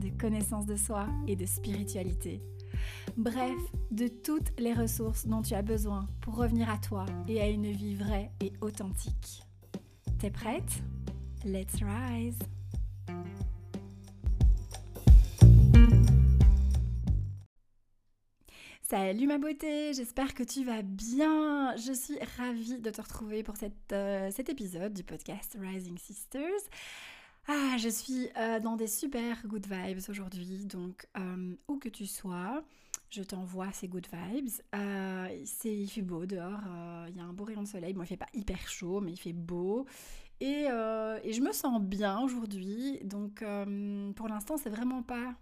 de connaissance de soi et de spiritualité. Bref, de toutes les ressources dont tu as besoin pour revenir à toi et à une vie vraie et authentique. T'es prête? Let's rise Salut ma beauté, j'espère que tu vas bien. Je suis ravie de te retrouver pour euh, cet épisode du podcast Rising Sisters. Ah, je suis euh, dans des super good vibes aujourd'hui, donc euh, où que tu sois, je t'envoie ces good vibes. Euh, il fait beau dehors, il y a un beau rayon de soleil. Bon, il fait pas hyper chaud, mais il fait beau. Et, je me sens bien aujourd'hui, donc pour l'instant, c'est vraiment pas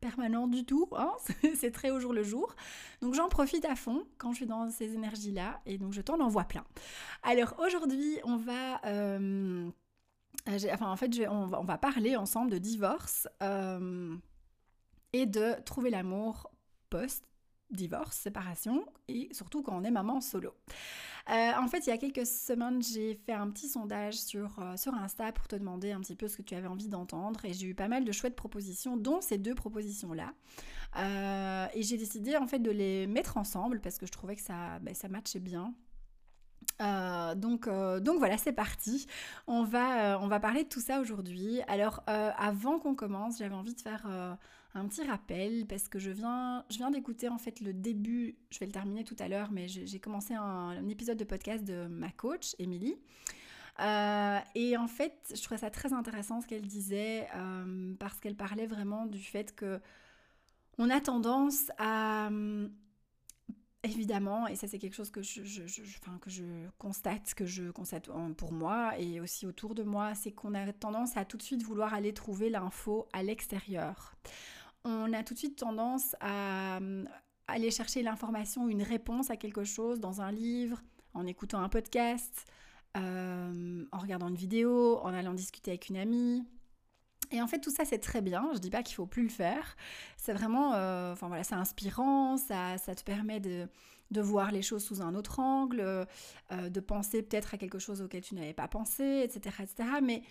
permanent du tout, hein c'est très au jour le jour. Donc j'en profite à fond quand je suis dans ces énergies-là, et donc je t'en envoie plein. Alors aujourd'hui, on va enfin, en fait, on, va, parler ensemble de divorce euh, et de trouver l'amour post-divorce, séparation, et surtout quand on est maman solo. Euh, en fait, il y a quelques semaines, j'ai fait un petit sondage sur, sur Insta pour te demander un petit peu ce que tu avais envie d'entendre et j'ai eu pas mal de chouettes propositions, dont ces deux propositions-là. et j'ai décidé en fait de les mettre ensemble parce que je trouvais que ça, ben, ça matchait bien. Euh, donc, euh, donc voilà, c'est parti. On va, euh, on va parler de tout ça aujourd'hui. Alors, avant qu'on commence, j'avais envie de faire un petit rappel parce que je viens, je viens d'écouter en fait le début. Je vais le terminer tout à l'heure, mais j'ai commencé un, épisode de podcast de ma coach, Émilie. et en fait, je trouvais ça très intéressant ce qu'elle disait parce qu'elle parlait vraiment du fait que on a tendance à Évidemment, et ça c'est quelque chose que je, que je constate, que je constate pour moi et aussi autour de moi, c'est qu'on a tendance à tout de suite vouloir aller trouver l'info à l'extérieur. On a tout de suite tendance à euh, aller chercher l'information, une réponse à quelque chose dans un livre, en écoutant un podcast, euh, en regardant une vidéo, en allant discuter avec une amie, et en fait, tout ça, c'est très bien. Je dis pas qu'il faut plus le faire. C'est vraiment, euh, voilà, c'est inspirant. Ça, ça te permet de, de, voir les choses sous un autre angle, euh, de penser peut-être à quelque chose auquel tu n'avais pas pensé, etc., etc. Mais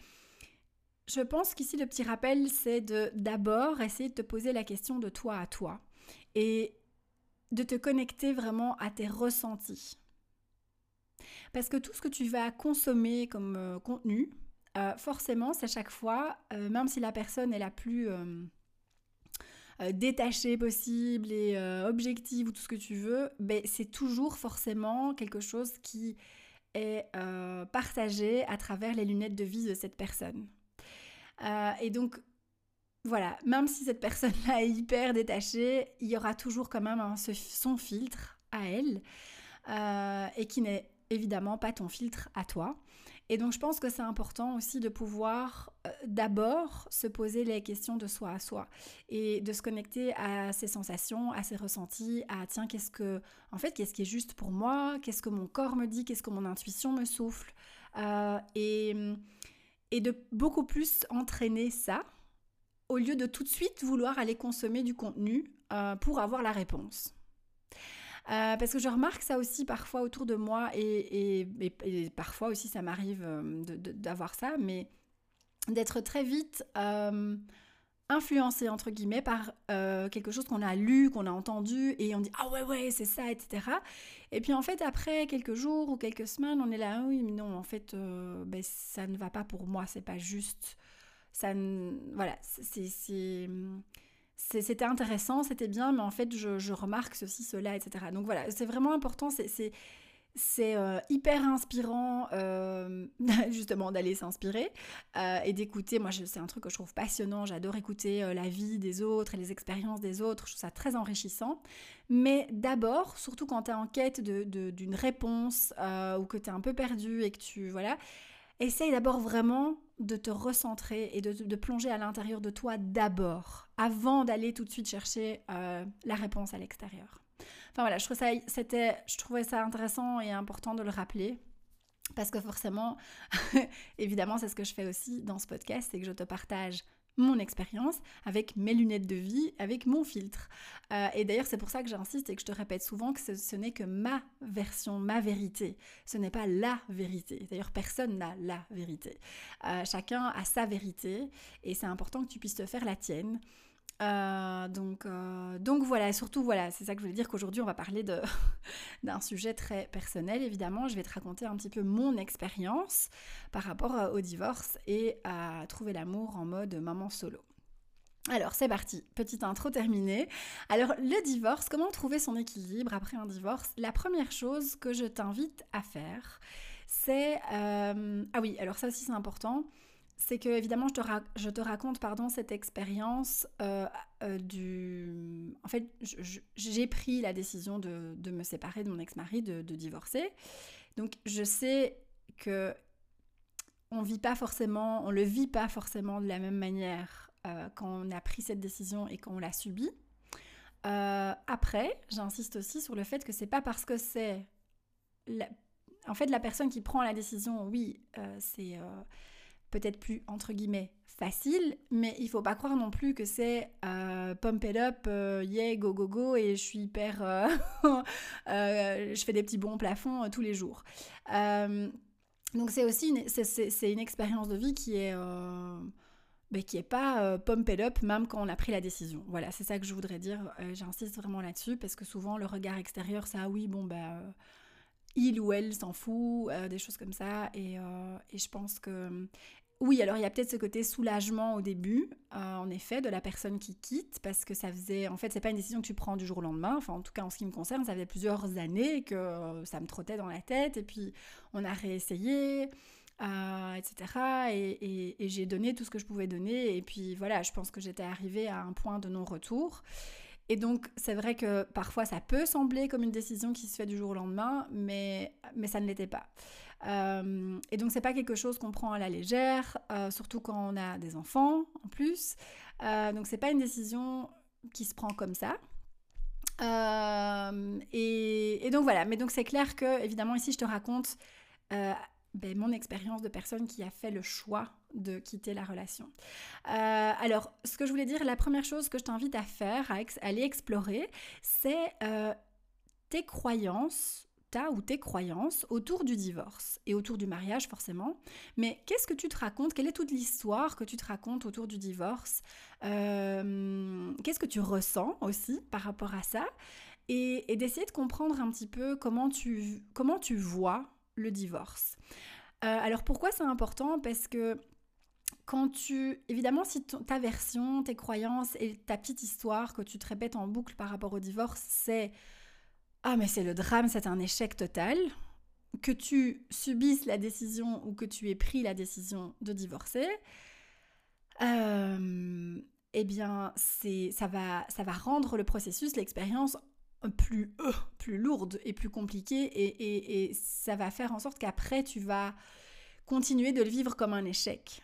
je pense qu'ici, le petit rappel, c'est de d'abord essayer de te poser la question de toi à toi et de te connecter vraiment à tes ressentis. Parce que tout ce que tu vas consommer comme euh, contenu, euh, forcément, c'est chaque fois, euh, même si la personne est la plus euh, détachée possible et objective ou tout ce que tu veux, ben, c'est toujours forcément quelque chose qui est partagé à travers les lunettes de vie de cette personne. et donc, voilà, même si cette personne-là est hyper détachée, il y aura toujours quand même son filtre à elle et qui n'est évidemment pas ton filtre à toi. Et donc je pense que c'est important aussi de pouvoir euh, d'abord se poser les questions de soi à soi et de se connecter à ses sensations, à ses ressentis, à tiens qu'est-ce que en fait qu'est-ce qui est juste pour moi, qu'est-ce que mon corps me dit, qu'est-ce que mon intuition me souffle? Euh, et, de beaucoup plus entraîner ça au lieu de tout de suite vouloir aller consommer du contenu euh, pour avoir la réponse. Euh, parce que je remarque ça aussi parfois autour de moi et, parfois aussi ça m'arrive euh, d'avoir ça, mais d'être très vite euh, influencé entre guillemets par quelque chose qu'on a lu, qu'on a entendu et on dit ah ouais ouais c'est ça etc. Et puis en fait après quelques jours ou quelques semaines on est là ah oui mais non en fait ben, ça ne va pas pour moi c'est pas juste ça voilà c'est c'était intéressant, c'était bien, mais en fait, je, remarque ceci, cela, etc. Donc voilà, c'est vraiment important, c'est euh, hyper inspirant euh, justement d'aller s'inspirer euh, et d'écouter. Moi, c'est un truc que je trouve passionnant. J'adore écouter la vie des autres et les expériences des autres. Je trouve ça très enrichissant. Mais d'abord, surtout quand tu es en quête d'une réponse ou que tu es un peu perdu et que tu... Voilà essaye d'abord vraiment de te recentrer et de, plonger à l'intérieur de toi d'abord, avant d'aller tout de suite chercher euh, la réponse à l'extérieur. Enfin voilà, je, je trouvais ça intéressant et important de le rappeler. Parce que forcément, évidemment, c'est ce que je fais aussi dans ce podcast, c'est que je te partage mon expérience avec mes lunettes de vie, avec mon filtre. Euh, et d'ailleurs, c'est pour ça que j'insiste et que je te répète souvent que ce, n'est que ma version, ma vérité. Ce n'est pas la vérité. D'ailleurs, personne n'a la vérité. Euh, chacun a sa vérité et c'est important que tu puisses te faire la tienne. Euh, donc, euh, donc voilà, surtout voilà, c'est ça que je voulais dire qu'aujourd'hui on va parler d'un sujet très personnel évidemment. Je vais te raconter un petit peu mon expérience par rapport euh, au divorce et à trouver l'amour en mode maman solo. Alors c'est parti, petite intro terminée. Alors le divorce, comment trouver son équilibre après un divorce? La première chose que je t'invite à faire, c'est... ah oui, alors ça aussi c'est important c'est que évidemment je te, raconte pardon cette expérience euh, euh, du en fait j'ai pris la décision de, de, me séparer de mon ex-mari de, de, divorcer. Donc je sais que on vit pas forcément on le vit pas forcément de la même manière euh, quand on a pris cette décision et quand on l'a subie. Après j'insiste aussi sur le fait que c'est pas parce que c'est en fait la personne qui prend la décision oui c'est peut-être plus entre guillemets facile, mais il faut pas croire non plus que c'est euh, pump it up, euh, yeah, go go go, et je suis hyper. Euh, je fais des petits bons plafonds tous les jours. donc c'est aussi une, une expérience de vie qui est. qui est pas pump it up même quand on a pris la décision. Voilà, c'est ça que je voudrais dire. J'insiste vraiment là-dessus parce que souvent le regard extérieur, ça, oui, bon, bah, il ou elle s'en fout, des choses comme ça. Et, et, je pense que oui, alors il y a peut-être ce côté soulagement au début, euh, en effet, de la personne qui quitte, parce que ça faisait, en fait, c'est pas une décision que tu prends du jour au lendemain. Enfin, en tout cas, en ce qui me concerne, ça faisait plusieurs années que euh, ça me trottait dans la tête, et puis on a réessayé, euh, etc. Et, j'ai donné tout ce que je pouvais donner, et puis voilà, je pense que j'étais arrivée à un point de non-retour. Et donc, c'est vrai que parfois, ça peut sembler comme une décision qui se fait du jour au lendemain, mais, mais ça ne l'était pas. Euh, et donc c'est pas quelque chose qu'on prend à la légère, euh, surtout quand on a des enfants en plus. Euh, donc c'est pas une décision qui se prend comme ça. Et, donc voilà, mais donc c'est clair que évidemment ici je te raconte ben, mon expérience de personne qui a fait le choix de quitter la relation. alors, ce que je voulais dire, la première chose que je t'invite à faire, à aller explorer, c'est tes croyances ou tes croyances autour du divorce et autour du mariage forcément. Mais qu'est-ce que tu te racontes? Quelle est toute l'histoire que tu te racontes autour du divorce? Euh, Qu'est-ce que tu ressens aussi par rapport à ça? Et, d'essayer de comprendre un petit peu comment tu, comment tu vois le divorce. Euh, alors pourquoi c'est important? Parce que quand tu... Évidemment, si ta version, tes croyances et ta petite histoire que tu te répètes en boucle par rapport au divorce, c'est ah mais c'est le drame, c'est un échec total, que tu subisses la décision ou que tu aies pris la décision de divorcer, euh, eh bien c'est ça va ça va rendre le processus, l'expérience plus euh, plus lourde et plus compliquée et, et ça va faire en sorte qu'après tu vas continuer de le vivre comme un échec.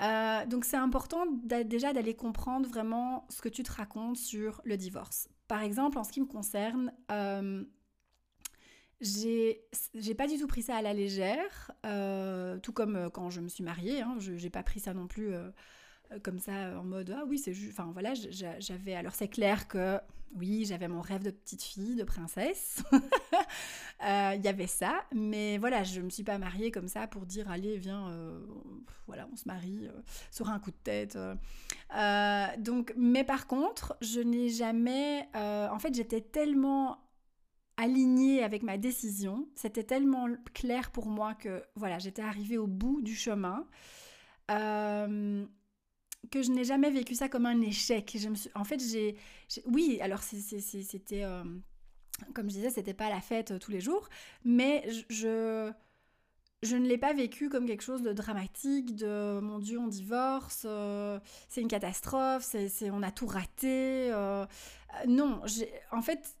Euh, donc c'est important déjà d'aller comprendre vraiment ce que tu te racontes sur le divorce. Par exemple, en ce qui me concerne, euh, j'ai pas du tout pris ça à la légère, euh, tout comme quand je me suis mariée, hein, je n'ai pas pris ça non plus comme ça en mode ah oui c'est juste enfin voilà j'avais alors c'est clair que oui j'avais mon rêve de petite fille de princesse. Euh, il y avait ça mais voilà je me suis pas mariée comme ça pour dire allez viens euh, voilà on se marie euh, sur un coup de tête donc mais par contre je n'ai jamais en fait j'étais tellement alignée avec ma décision c'était tellement clair pour moi que voilà j'étais arrivée au bout du chemin que je n'ai jamais vécu ça comme un échec. En fait, j'ai, oui, alors c'était, euh, comme je disais, c'était pas la fête euh, tous les jours, mais je, je ne l'ai pas vécu comme quelque chose de dramatique, de mon Dieu, on divorce, euh, c'est une catastrophe, c'est, on a tout raté. non, en fait,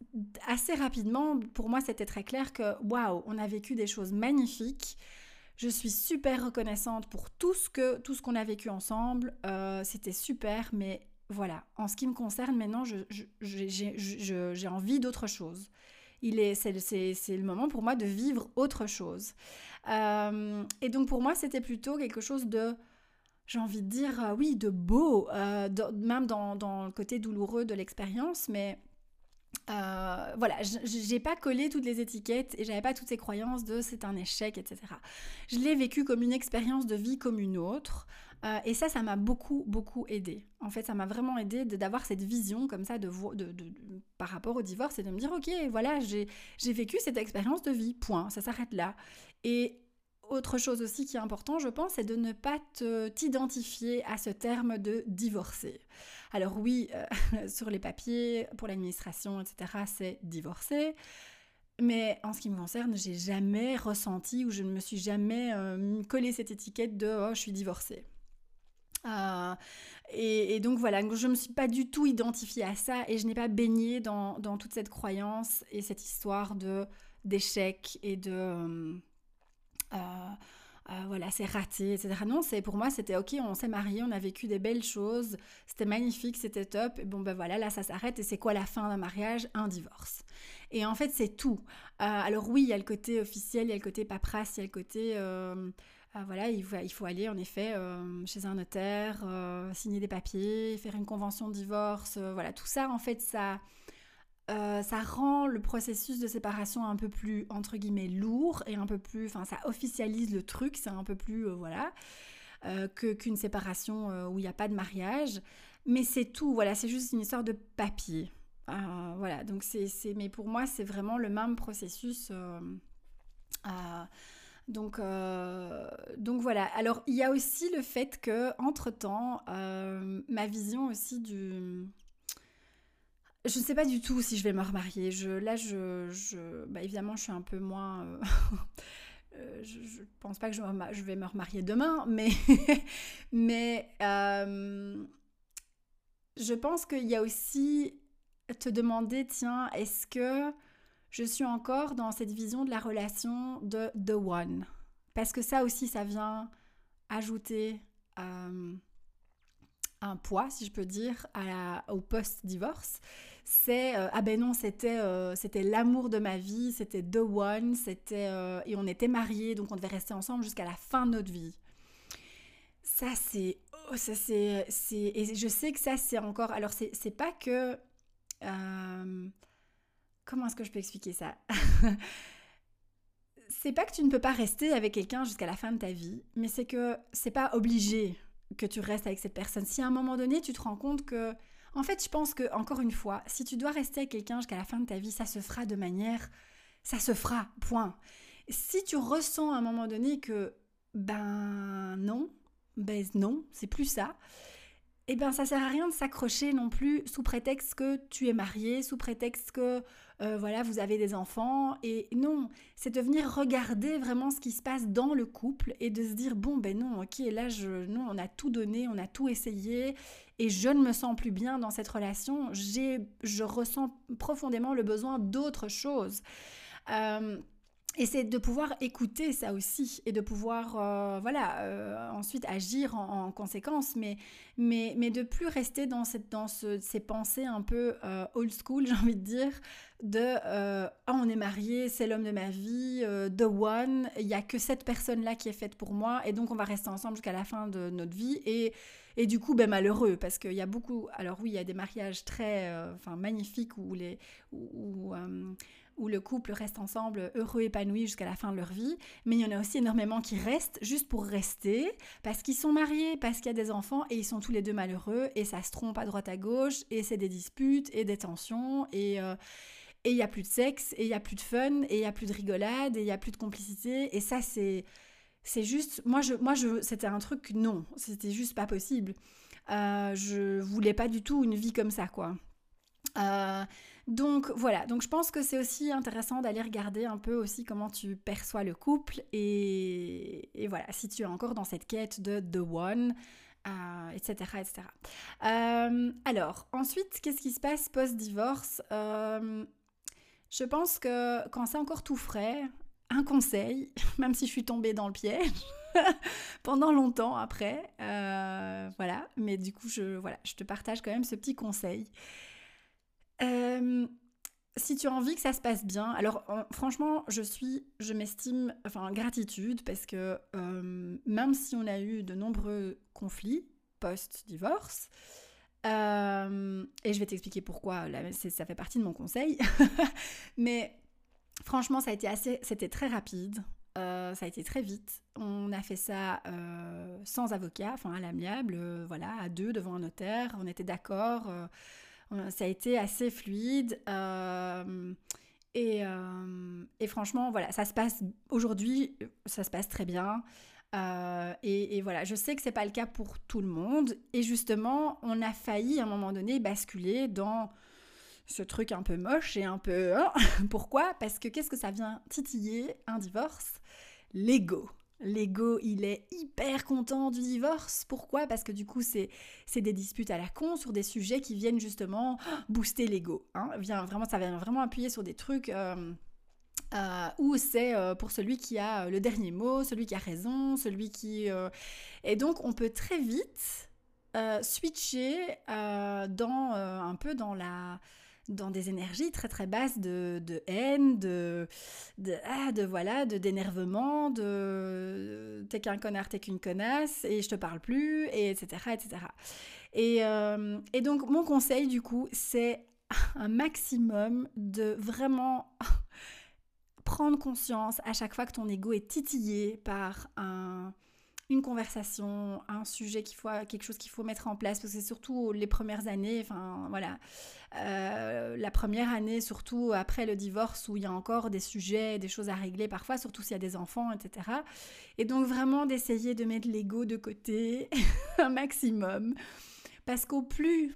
assez rapidement, pour moi, c'était très clair que waouh, on a vécu des choses magnifiques je suis super reconnaissante pour tout ce que tout ce qu'on a vécu ensemble. Euh, c'était super, mais voilà. En ce qui me concerne, maintenant, j'ai envie d'autre chose. Il est, c'est, le moment pour moi de vivre autre chose. Euh, et donc pour moi, c'était plutôt quelque chose de, j'ai envie de dire, euh, oui, de beau, même dans, dans, le côté douloureux de l'expérience, mais euh, voilà, j'ai pas collé toutes les étiquettes et j'avais pas toutes ces croyances de c'est un échec, etc. Je l'ai vécu comme une expérience de vie comme une autre. Euh, et ça, ça m'a beaucoup, beaucoup aidé. En fait, ça m'a vraiment aidé d'avoir cette vision comme ça de, de, par rapport au divorce et de me dire, ok, voilà, j'ai vécu cette expérience de vie, point, ça s'arrête là. Et autre chose aussi qui est important, je pense, c'est de ne pas t'identifier à ce terme de divorcer. Alors oui, euh, sur les papiers, pour l'administration, etc., c'est divorcer. Mais en ce qui me concerne, j'ai jamais ressenti ou je ne me suis jamais euh, collé cette étiquette de oh, je suis divorcée. Euh, et, donc voilà, je ne me suis pas du tout identifiée à ça et je n'ai pas baigné dans, toute cette croyance et cette histoire d'échec et de voilà, c'est raté, etc. Non, c'est pour moi, c'était ok, on s'est marié, on a vécu des belles choses, c'était magnifique, c'était top. Et bon, ben voilà, là, ça s'arrête. Et c'est quoi la fin d'un mariage? Un divorce. Et en fait, c'est tout. Euh, alors oui, il y a le côté officiel, il y a le côté paperasse, il y a le côté... Euh, voilà, il faut, il faut, aller en effet chez un notaire, signer des papiers, faire une convention de divorce, voilà, tout ça en fait ça, euh, ça rend le processus de séparation un peu plus, entre guillemets, lourd et un peu plus, enfin, ça officialise le truc, c'est un peu plus, euh, voilà, euh, qu'une séparation où il n'y a pas de mariage. Mais c'est tout, voilà, c'est juste une histoire de papier. voilà, donc c'est, mais pour moi, c'est vraiment le même processus. donc, donc voilà. Alors, il y a aussi le fait que, entre-temps, ma vision aussi du je ne sais pas du tout si je vais me remarier. Là, je, bah, évidemment, je suis un peu moins. Euh, euh, je, ne pense pas que je, je, vais me remarier demain, mais, mais euh, je pense qu'il y a aussi te demander tiens, est-ce que je suis encore dans cette vision de la relation de The One? Parce que ça aussi, ça vient ajouter un poids, si je peux dire, au post-divorce. C'est euh, ah ben non c'était euh, c'était l'amour de ma vie c'était the one c'était euh, et on était mariés donc on devait rester ensemble jusqu'à la fin de notre vie. Ça c'est oh, ça c'est et je sais que ça c'est encore alors c'est c'est pas que comment est-ce que je peux expliquer ça? C'est pas que tu ne peux pas rester avec quelqu'un jusqu'à la fin de ta vie mais c'est que c'est pas obligé que tu restes avec cette personne si à un moment donné tu te rends compte que en fait, je pense que, encore une fois, si tu dois rester avec quelqu'un jusqu'à la fin de ta vie, ça se fera de manière. Ça se fera, point. Si tu ressens à un moment donné que, ben non, ben non, c'est plus ça, eh ben ça sert à rien de s'accrocher non plus sous prétexte que tu es marié, sous prétexte que euh, voilà vous avez des enfants. Et non, c'est de venir regarder vraiment ce qui se passe dans le couple et de se dire bon ben non ok là je non on a tout donné, on a tout essayé et je ne me sens plus bien dans cette relation, j'ai je ressens profondément le besoin d'autre chose. Euh, et c'est de pouvoir écouter ça aussi et de pouvoir euh, voilà ensuite agir en, conséquence. Mais mais mais de plus rester dans cette dans ces pensées un peu old school j'ai envie de dire de ah on est marié c'est l'homme de ma vie the one. Il y a que cette personne là qui est faite pour moi et donc on va rester ensemble jusqu'à la fin de notre vie. Et et du coup, ben, malheureux, parce qu'il y a beaucoup... Alors oui, il y a des mariages très enfin, magnifiques où, les, où, où le couple reste ensemble heureux, épanoui jusqu'à la fin de leur vie, mais il y en a aussi énormément qui restent juste pour rester, parce qu'ils sont mariés, parce qu'il y a des enfants, et ils sont tous les deux malheureux, et ça se trompe à droite à gauche, et c'est des disputes, et des tensions, et... Euh, et il n'y a plus de sexe, et il n'y a plus de fun, et il n'y a plus de rigolade, et il n'y a plus de complicité. Et ça, c'est, c'est juste... Moi, je, moi je, c'était un truc, non, c'était juste pas possible. Euh, je voulais pas du tout une vie comme ça, quoi. Euh, donc voilà, donc je pense que c'est aussi intéressant d'aller regarder un peu aussi comment tu perçois le couple et, voilà, si tu es encore dans cette quête de The One, etc. Euh, etc. Euh, alors, ensuite, qu'est-ce qui se passe post-divorce? Je pense que quand c'est encore tout frais, un conseil, même si je suis tombée dans le piège pendant longtemps après. Euh, voilà, mais du coup, je, voilà, je te partage quand même ce petit conseil. Euh, si tu as envie que ça se passe bien, alors franchement, je suis, je m'estime, enfin, gratitude parce que euh, même si on a eu de nombreux conflits post-divorce, et je vais t'expliquer pourquoi, ça fait partie de mon conseil, mais Franchement, ça a été assez, c'était très rapide. Euh, ça a été très vite. On a fait ça euh, sans avocat, enfin à l'amiable, euh, voilà, à deux devant un notaire. On était d'accord. ça a été assez fluide. Et, et, franchement, voilà, ça se passe aujourd'hui, ça se passe très bien. Et, et, voilà, je sais que c'est pas le cas pour tout le monde. Et justement, on a failli à un moment donné basculer dans ce truc un peu moche et un peu... Hein Pourquoi? Parce que qu'est-ce que ça vient titiller un divorce? L'ego. L'ego, il est hyper content du divorce. Pourquoi? Parce que du coup, c'est des disputes à la con sur des sujets qui viennent justement booster l'ego. Hein vraiment, ça vient vraiment appuyer sur des trucs euh, euh, où c'est euh, pour celui qui a le dernier mot, celui qui a raison, celui qui... Et donc, on peut très vite switcher dans un peu dans la dans des énergies très très basses de, haine, de, de, ah, de voilà, de d'énervement, de t'es qu'un connard, t'es qu'une connasse, et je te parle plus, et etc. etc. Et, euh, et donc mon conseil du coup, c'est un maximum de vraiment prendre conscience à chaque fois que ton ego est titillé par un une conversation, un sujet qu'il faut, quelque chose qu'il faut mettre en place, parce que c'est surtout les premières années, enfin voilà, euh, la première année, surtout après le divorce, où il y a encore des sujets, des choses à régler parfois, surtout s'il y a des enfants, etc. Et donc vraiment d'essayer de mettre l'ego de côté un maximum, parce qu'au plus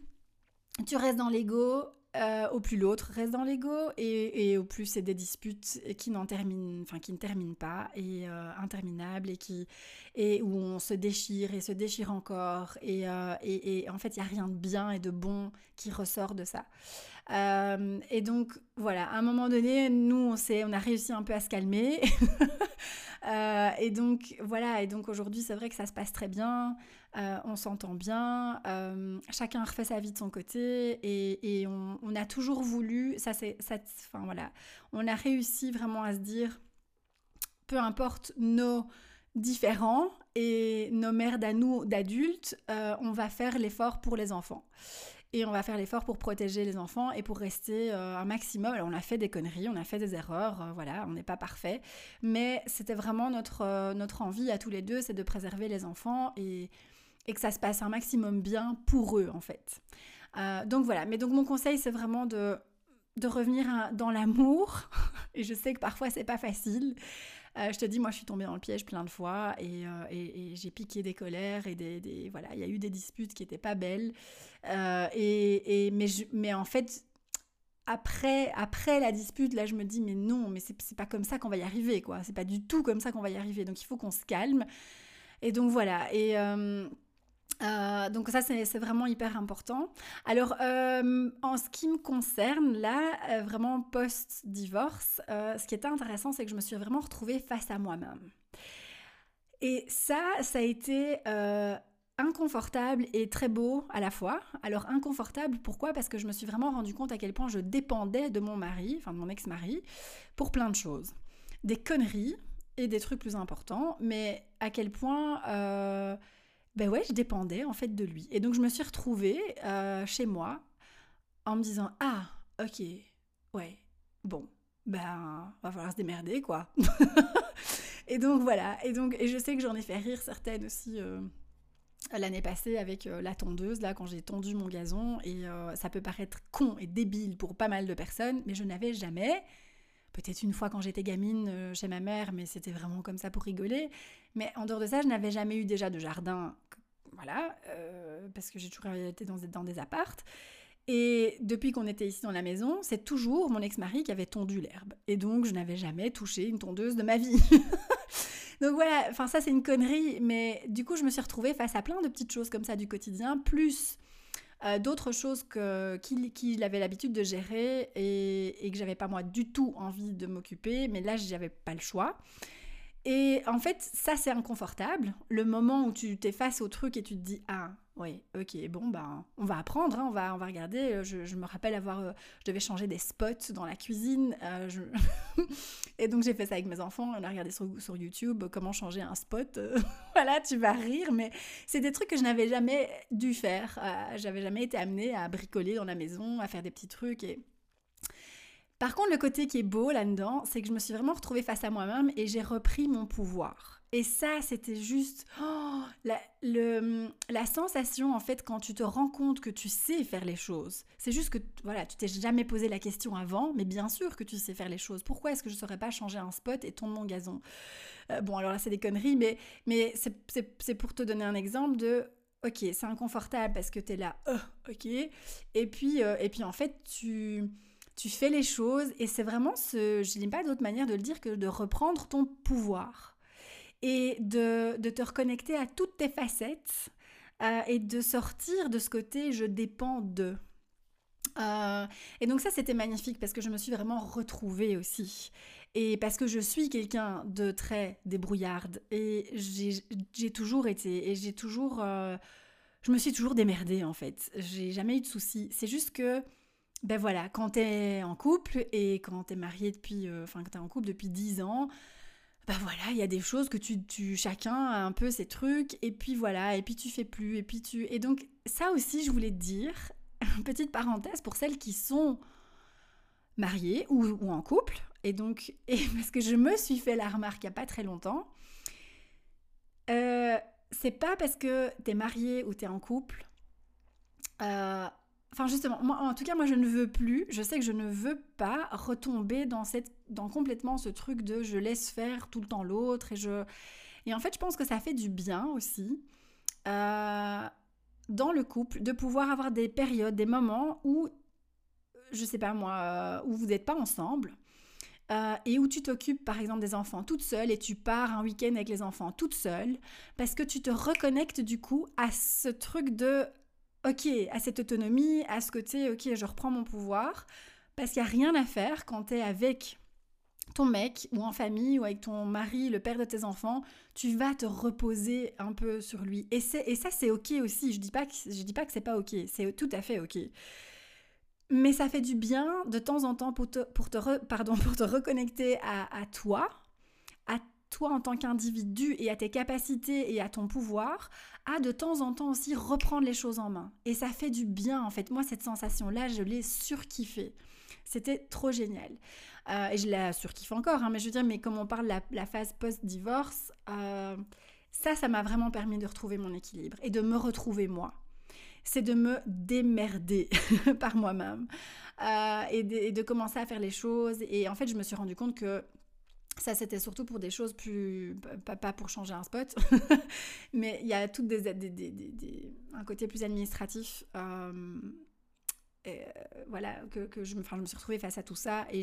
tu restes dans l'ego, euh, au plus l'autre reste dans l'ego et, au plus c'est des disputes qui n'en terminent, enfin qui ne terminent pas et euh, interminables et qui et où on se déchire et se déchire encore et, euh, et en fait il y a rien de bien et de bon qui ressort de ça. et donc voilà, à un moment donné, nous on on a réussi un peu à se calmer. et donc voilà, et donc aujourd'hui c'est vrai que ça se passe très bien. Euh, on s'entend bien, euh, chacun refait sa vie de son côté et, on, a toujours voulu, ça c'est, enfin voilà, on a réussi vraiment à se dire, peu importe nos différents et nos mères à nous d'adultes, euh, on va faire l'effort pour les enfants. Et on va faire l'effort pour protéger les enfants et pour rester un maximum. On a fait des conneries, on a fait des erreurs, voilà, on n'est pas parfait. Mais c'était vraiment notre, notre envie à tous les deux, c'est de préserver les enfants et, et que ça se passe un maximum bien pour eux en fait. Euh, donc voilà, mais donc mon conseil c'est vraiment de, de revenir dans l'amour et je sais que parfois c'est pas facile. Euh, je te dis, moi je suis tombée dans le piège plein de fois et, euh, et, j'ai piqué des colères et des, des voilà, il y a eu des disputes qui étaient pas belles. et, mais, mais en fait, après, après la dispute, là je me dis, mais non, mais c'est pas comme ça qu'on va y arriver, quoi. C'est pas du tout comme ça qu'on va y arriver. Donc il faut qu'on se calme. Et donc voilà. Et donc ça c'est vraiment hyper important. Alors euh, en ce qui me concerne là, euh, vraiment post-divorce, ce qui était intéressant c'est que je me suis vraiment retrouvée face à moi-même. Et ça, ça a été inconfortable et très beau à la fois. Alors inconfortable, pourquoi? Parce que je me suis vraiment rendu compte à quel point je dépendais de mon mari, enfin de mon ex-mari, pour plein de choses. Des conneries et des trucs plus importants, mais à quel point ben ouais, je dépendais en fait de lui. Et donc je me suis retrouvée euh, chez moi en me disant ah ok ouais bon ben va falloir se démerder quoi. et donc voilà et donc et je sais que j'en ai fait rire certaines aussi. Euh, l'année passée avec euh, la tondeuse, là, quand j'ai tondu mon gazon, et ça peut paraître con et débile pour pas mal de personnes, mais je n'avais jamais peut-être une fois quand j'étais gamine chez ma mère, mais c'était vraiment comme ça pour rigoler. Mais en dehors de ça, je n'avais jamais eu déjà de jardin, voilà, euh, parce que j'ai toujours été dans, des appartes. Et depuis qu'on était ici dans la maison, c'est toujours mon ex-mari qui avait tondu l'herbe. Et donc, je n'avais jamais touché une tondeuse de ma vie. donc voilà, enfin ça c'est une connerie, mais du coup, je me suis retrouvée face à plein de petites choses comme ça du quotidien, plus euh, d'autres choses qu'il avait l'habitude de gérer et, et que j'avais pas moi du tout envie de m'occuper, mais là j'avais pas le choix. Et en fait, ça c'est inconfortable. Le moment où tu t'es face au truc et tu te dis ah oui, ok, bon ben on va apprendre, hein, on va on va regarder. Euh, je, me rappelle avoir, euh, je devais changer des spots dans la cuisine, euh, et donc j'ai fait ça avec mes enfants. On a regardé sur, sur YouTube comment changer un spot. voilà, tu vas rire, mais c'est des trucs que je n'avais jamais dû faire. J'avais jamais été amenée à bricoler dans la maison, à faire des petits trucs et par contre, le côté qui est beau là-dedans, c'est que je me suis vraiment retrouvée face à moi-même et j'ai repris mon pouvoir. Et ça, c'était juste oh, la, le, la sensation, en fait, quand tu te rends compte que tu sais faire les choses. C'est juste que, voilà, tu t'es jamais posé la question avant, mais bien sûr que tu sais faire les choses. Pourquoi est-ce que je ne saurais pas changer un spot et tondre mon gazon? Euh, Bon, alors là, c'est des conneries, mais, mais c'est pour te donner un exemple de ok, c'est inconfortable parce que tu es là, oh, ok. Et puis, euh, et puis en fait, tu, tu fais les choses et c'est vraiment ce, je n'ai pas d'autre manière de le dire que de reprendre ton pouvoir et de, te reconnecter à toutes tes facettes euh, et de sortir de ce côté je dépends de. Euh, et donc ça c'était magnifique parce que je me suis vraiment retrouvée aussi. Et parce que je suis quelqu'un de très débrouillarde et j'ai toujours été et j'ai toujours... Euh, je me suis toujours démerdée en fait. J'ai jamais eu de soucis. C'est juste que ben voilà, quand tu es en couple et quand tu es marié depuis, euh, enfin, quand tu es en couple depuis 10 ans, ben voilà, il y a des choses que tu, tu, chacun a un peu ses trucs, et puis voilà, et puis tu fais plus, et puis tu. Et donc, ça aussi, je voulais te dire, petite parenthèse pour celles qui sont mariées ou, ou en couple, et donc, et parce que je me suis fait la remarque il n'y a pas très longtemps, euh, c'est pas parce que tu es marié ou tu es en couple. Euh, Enfin justement, moi, en tout cas, moi je ne veux plus, je sais que je ne veux pas retomber dans, cette, dans complètement ce truc de je laisse faire tout le temps l'autre et je... Et en fait, je pense que ça fait du bien aussi euh, dans le couple de pouvoir avoir des périodes, des moments où, je sais pas moi, euh, où vous n'êtes pas ensemble. Euh, et où tu t'occupes par exemple des enfants toute seule et tu pars un week-end avec les enfants toute seule parce que tu te reconnectes du coup à ce truc de ok, à cette autonomie, à ce côté, ok, je reprends mon pouvoir, parce qu'il n'y a rien à faire quand tu es avec ton mec ou en famille ou avec ton mari, le père de tes enfants, tu vas te reposer un peu sur lui. Et, ça, c'est ok aussi. Je dis pas que, je dis pas que c'est pas ok. C'est tout à fait ok. Mais ça fait du bien de temps en temps pour te, pour te, pardon, pour te reconnecter à toi, à toi en tant qu'individu et à tes capacités et à ton pouvoir, à de temps en temps aussi reprendre les choses en main. Et ça fait du bien en fait. Moi, cette sensation-là, je l'ai surkiffée. C'était trop génial. Euh, et je la surkiffe encore, hein, mais je veux dire, mais comme on parle de la, phase post-divorce, euh, ça, ça m'a vraiment permis de retrouver mon équilibre et de me retrouver moi. C'est de me démerder par moi-même euh, et, et, de commencer à faire les choses. Et en fait, je me suis rendu compte que ça, c'était surtout pour des choses plus. Pas, pour changer un spot, mais il y a tout des, des, des, un côté plus administratif. Euh, euh, voilà, que, je, me, suis retrouvée face à tout ça et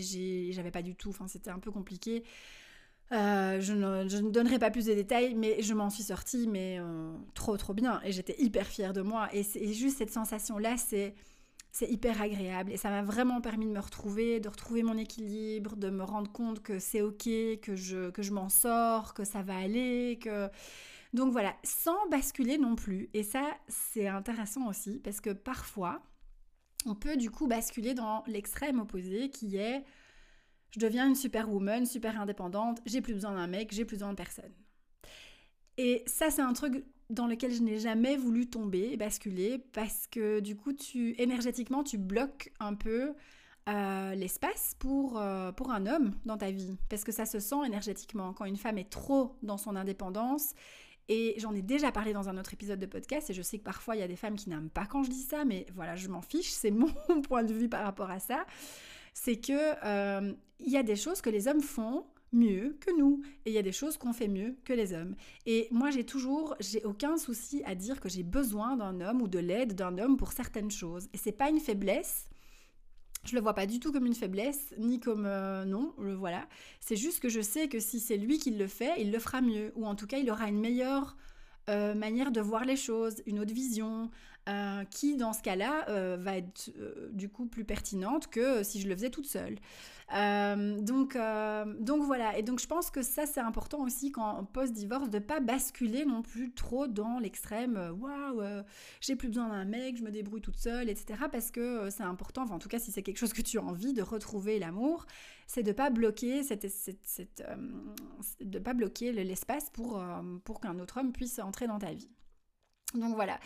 j'avais pas du tout. Enfin, c'était un peu compliqué. Euh, je, ne, je, ne, donnerai pas plus de détails, mais je m'en suis sortie, mais trop, trop bien. Et j'étais hyper fière de moi. Et, et juste cette sensation-là, c'est c'est hyper agréable et ça m'a vraiment permis de me retrouver, de retrouver mon équilibre, de me rendre compte que c'est ok, que je, que je m'en sors, que ça va aller, que... Donc voilà, sans basculer non plus. Et ça, c'est intéressant aussi parce que parfois, on peut du coup basculer dans l'extrême opposé qui est je deviens une superwoman, super indépendante, j'ai plus besoin d'un mec, j'ai plus besoin de personne. Et ça, c'est un truc dans lequel je n'ai jamais voulu tomber, basculer, parce que du coup, tu énergétiquement, tu bloques un peu euh, l'espace pour, euh, pour un homme dans ta vie, parce que ça se sent énergétiquement. Quand une femme est trop dans son indépendance, et j'en ai déjà parlé dans un autre épisode de podcast, et je sais que parfois il y a des femmes qui n'aiment pas quand je dis ça, mais voilà, je m'en fiche, c'est mon point de vue par rapport à ça. C'est que euh, il y a des choses que les hommes font mieux que nous. Et il y a des choses qu'on fait mieux que les hommes. Et moi, j'ai toujours, j'ai aucun souci à dire que j'ai besoin d'un homme ou de l'aide d'un homme pour certaines choses. Et c'est pas une faiblesse. Je le vois pas du tout comme une faiblesse, ni comme euh, non, le voilà. C'est juste que je sais que si c'est lui qui le fait, il le fera mieux. Ou en tout cas, il aura une meilleure euh, manière de voir les choses, une autre vision, euh, qui dans ce cas-là euh, va être euh, du coup plus pertinente que si je le faisais toute seule. donc, donc voilà, et donc je pense que ça c'est important aussi quand post-divorce de pas basculer non plus trop dans l'extrême waouh, j'ai plus besoin d'un mec, je me débrouille toute seule, etc. Parce que c'est important, enfin en tout cas si c'est quelque chose que tu as envie de retrouver l'amour, c'est de pas bloquer cette, de pas bloquer l'espace pour, pour qu'un autre homme puisse entrer dans ta vie. Donc voilà.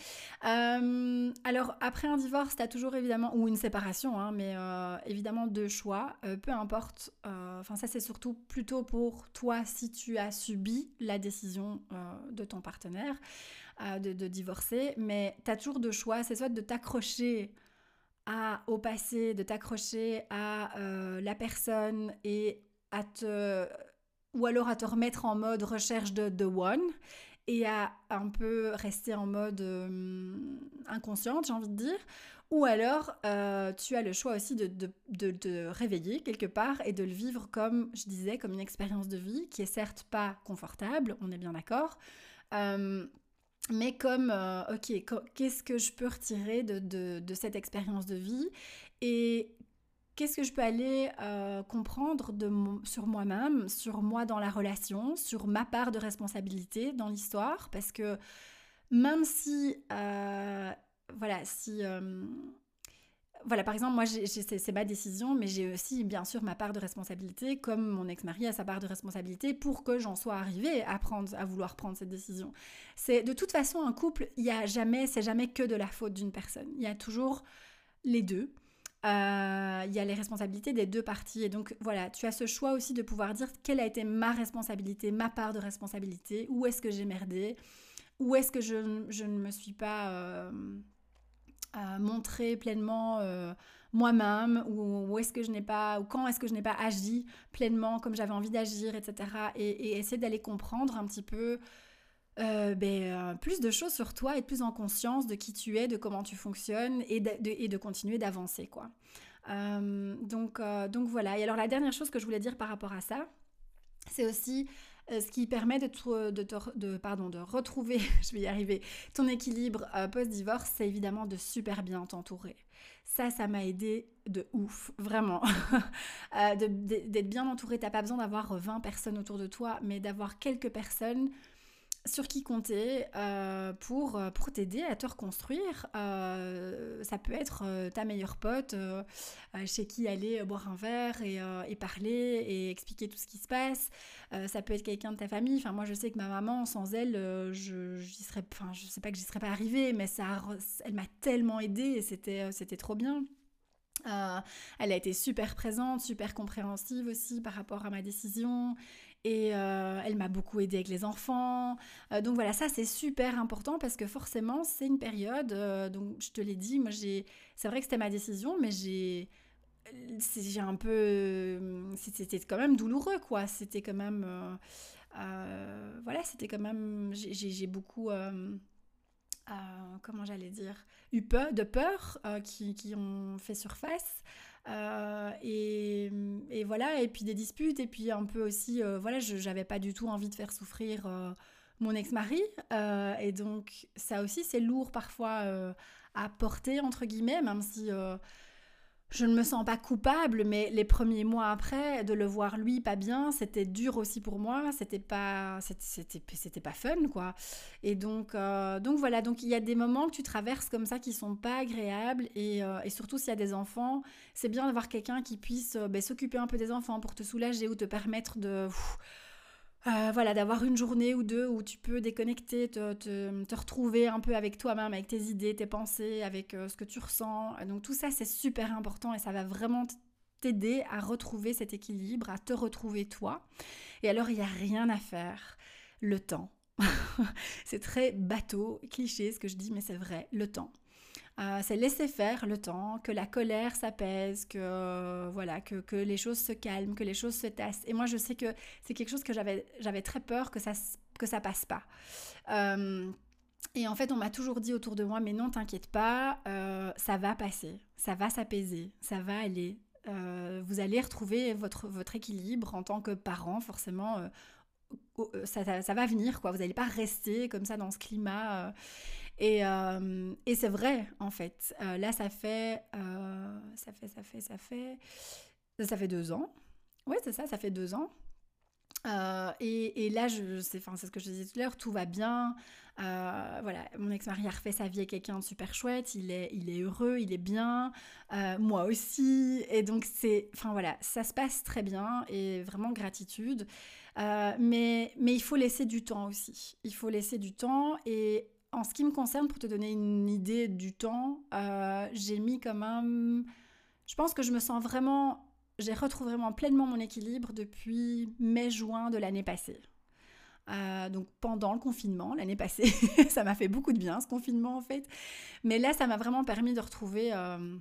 Euh, alors après un divorce, tu as toujours évidemment, ou une séparation, hein, mais euh, évidemment deux choix, euh, peu importe. Enfin ça c'est surtout plutôt pour toi si tu as subi la décision de ton partenaire de, divorcer, mais tu as toujours deux choix, c'est soit de t'accrocher à, au passé, de t'accrocher à la personne et à te... ou alors à te remettre en mode recherche de The One et à un peu rester en mode euh, inconsciente, j'ai envie de dire. Ou alors, euh, tu as le choix aussi de, te réveiller quelque part et de le vivre comme, je disais, comme une expérience de vie qui est certes pas confortable, on est bien d'accord, euh, mais comme, ok, qu'est-ce que je peux retirer de, cette expérience de vie et qu'est-ce que je peux aller euh, comprendre sur moi-même, sur moi dans la relation, sur ma part de responsabilité dans l'histoire, parce que même si, euh, voilà, si, euh, voilà, par exemple, moi, c'est ma décision, mais j'ai aussi, bien sûr, ma part de responsabilité, comme mon ex-mari a sa part de responsabilité, pour que j'en sois arrivée à prendre, à vouloir prendre cette décision. C'est de toute façon un couple, il y a jamais, c'est jamais que de la faute d'une personne. Il y a toujours les deux. Euh, il y a les responsabilités des deux parties. Et donc voilà, tu as ce choix aussi de pouvoir dire quelle a été ma responsabilité, ma part de responsabilité, où est-ce que j'ai merdé, où est-ce que je, ne me suis pas euh, euh, montré pleinement moi-même, ou est-ce que je n'ai pas, ou quand est-ce que je n'ai pas agi pleinement comme j'avais envie d'agir, etc. Et, et essayer d'aller comprendre un petit peu euh, ben, euh, plus de choses sur toi, être plus en conscience de qui tu es, de comment tu fonctionnes et de, et continuer d'avancer. quoi. Euh, donc, donc voilà. Et alors la dernière chose que je voulais dire par rapport à ça, c'est aussi ce qui permet de, de retrouver, je vais y arriver, ton équilibre post-divorce, c'est évidemment de super bien t'entourer. Ça, ça m'a aidé de ouf, vraiment. D'être bien entouré, t'as pas besoin d'avoir 20 personnes autour de toi, mais d'avoir quelques personnes sur qui compter euh, pour, euh, pour t'aider à te reconstruire. Euh, ça peut être ta meilleure pote chez qui aller boire un verre et, parler et expliquer tout ce qui se passe. ça peut être quelqu'un de ta famille. Enfin, moi, je sais que ma maman, sans elle, je serais, enfin, je sais pas que j'y serais pas arrivée, mais ça, elle m'a tellement aidée et c'était, c'était trop bien. elle a été super présente, super compréhensive aussi par rapport à ma décision. Et euh, elle m'a beaucoup aidé avec les enfants. Euh, donc voilà, ça c'est super important parce que forcément c'est une période, euh, donc je te l'ai dit, moi j'ai, c'est vrai que c'était ma décision, mais j'ai, j'ai un peu, c'était quand même douloureux quoi. C'était quand même, voilà, c'était quand même, j'ai beaucoup, comment j'allais dire, eu de peur qui ont fait surface. Euh, et, et, voilà, et puis des disputes, et puis un peu aussi, euh, voilà, je n'avais pas du tout envie de faire souffrir euh, mon ex-mari. et donc, ça aussi, c'est lourd parfois à porter, entre guillemets, même si je ne me sens pas coupable, mais les premiers mois après, de le voir lui pas bien, c'était dur aussi pour moi, c'était pas, c'était, c'était pas fun, quoi. Et donc, euh, donc voilà, donc il y a des moments que tu traverses comme ça qui sont pas agréables, et, euh, et surtout s'il y a des enfants, c'est bien d'avoir quelqu'un qui puisse euh, ben, s'occuper un peu des enfants pour te soulager ou te permettre de... Euh, voilà, d'avoir une journée ou deux où tu peux déconnecter, te, retrouver un peu avec toi-même, avec tes idées, tes pensées, avec euh, ce que tu ressens. Donc tout ça, c'est super important et ça va vraiment t'aider à retrouver cet équilibre, à te retrouver toi. Et alors, il n'y a rien à faire. Le temps. c'est très bateau, cliché ce que je dis, mais c'est vrai, le temps. Euh, c'est laisser faire le temps, que la colère s'apaise, que euh, voilà, que, que, les choses se calment, que les choses se tassent. Et moi, je sais que c'est quelque chose que j'avais, j'avais très peur que ça, que ça passe pas. Euh, et en fait, on m'a toujours dit autour de moi, mais non, t'inquiète pas, ça va passer, ça va s'apaiser, ça va aller. vous allez retrouver votre, votre équilibre en tant que parent, forcément. Ça, ça, va venir, quoi. Vous n'allez pas rester comme ça dans ce climat. Et, et c'est vrai, en fait. là, ça fait, ça fait, ça fait, ça fait, ça fait deux ans. Ouais, c'est ça, ça fait deux ans. et, et, là, c'est ce que je disais tout à l'heure, tout va bien. Euh, voilà, mon ex-mari a refait sa vie avec quelqu'un de super chouette, il est, il est heureux, il est bien, euh, moi aussi, et donc c'est, enfin voilà, ça se passe très bien et vraiment gratitude. Euh, mais, mais il faut laisser du temps aussi. Il faut laisser du temps et en ce qui me concerne, pour te donner une idée du temps, j'ai mis quand même, je pense que je me sens vraiment, j'ai retrouvé vraiment pleinement mon équilibre depuis mai-juin de l'année passée. Euh, donc pendant le confinement l'année passée, ça m'a fait beaucoup de bien ce confinement en fait. Mais là, ça m'a vraiment permis de retrouver euh,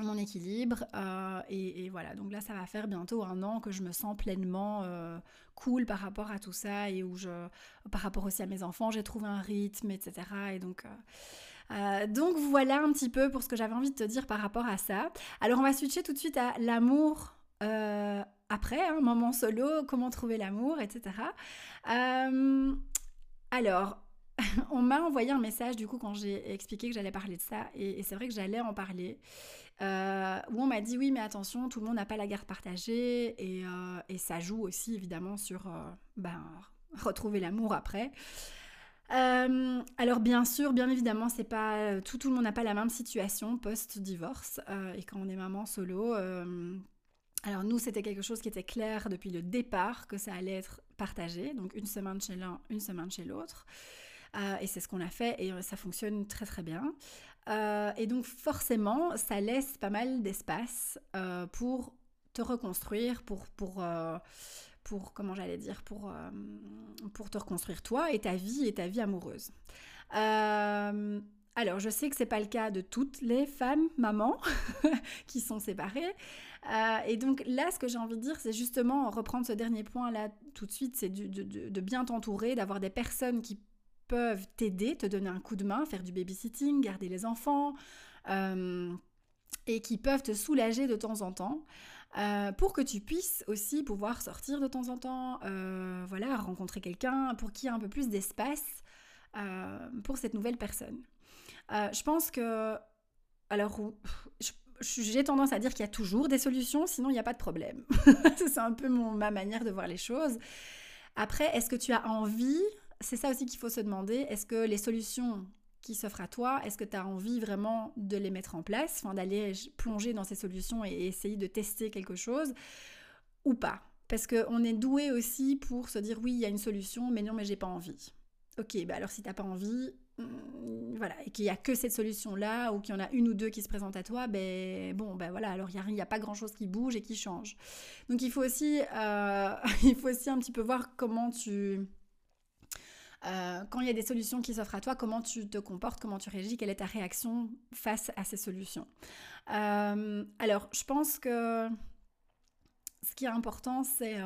mon équilibre. Euh, et, voilà, donc là, ça va faire bientôt un an que je me sens pleinement cool par rapport à tout ça et où je, par rapport aussi à mes enfants, j'ai trouvé un rythme, etc. Et donc donc voilà un petit peu pour ce que j'avais envie de te dire par rapport à ça. Alors on va switcher tout de suite à l'amour après, hein, moment solo, comment trouver l'amour, etc. Euh, alors, on m'a envoyé un message du coup quand j'ai expliqué que j'allais parler de ça, et, c'est vrai que j'allais en parler, euh, où on m'a dit oui mais attention, tout le monde n'a pas la garde partagée, et, euh, ça joue aussi évidemment sur ben, retrouver l'amour après. alors bien sûr, bien évidemment, c'est pas tout, tout le monde n'a pas la même situation post-divorce et quand on est maman solo, alors nous, c'était quelque chose qui était clair depuis le départ que ça allait être partagé, donc une semaine chez l'un, une semaine chez l'autre. Euh, et c'est ce qu'on a fait et ça fonctionne très très bien. Euh, et donc forcément, ça laisse pas mal d'espace euh, pour te reconstruire, pour, pour, pour comment j'allais dire, pour, pour te reconstruire toi et ta vie et ta vie amoureuse. alors, je sais que c'est pas le cas de toutes les femmes, mamans, qui sont séparées. Euh, et donc là, ce que j'ai envie de dire, c'est justement reprendre ce dernier point là tout de suite, c'est de, bien t'entourer, d'avoir des personnes qui peuvent t'aider, te donner un coup de main, faire du babysitting, garder les enfants, euh, et qui peuvent te soulager de temps en temps. Euh, pour que tu puisses aussi pouvoir sortir de temps en temps, voilà, rencontrer quelqu'un, pour qu'il y ait un peu plus d'espace pour cette nouvelle personne. je pense que, alors, j'ai tendance à dire qu'il y a toujours des solutions, sinon il n'y a pas de problème. c'est un peu ma manière de voir les choses. Après, est-ce que tu as envie C'est ça aussi qu'il faut se demander. Est-ce que les solutions qui s'offrent à toi, est-ce que tu as envie vraiment de les mettre en place, enfin, d'aller plonger dans ces solutions et essayer de tester quelque chose ou pas? Parce qu'on est doué aussi pour se dire oui, il y a une solution, mais non, mais j'ai pas envie. Ok, bah alors si t'as pas envie, Mm, voilà, et qu'il n'y a que cette solution-là, ou qu'il y en a une ou deux qui se présentent à toi, ben bon, ben voilà, alors il n'y a, a, pas grand-chose qui bouge et qui change. Donc il faut aussi, euh, il faut aussi un petit peu voir comment tu... Euh, quand il y a des solutions qui s'offrent à toi, comment tu te comportes, comment tu réagis, quelle est ta réaction face à ces solutions? Euh, alors, je pense que ce qui est important, c'est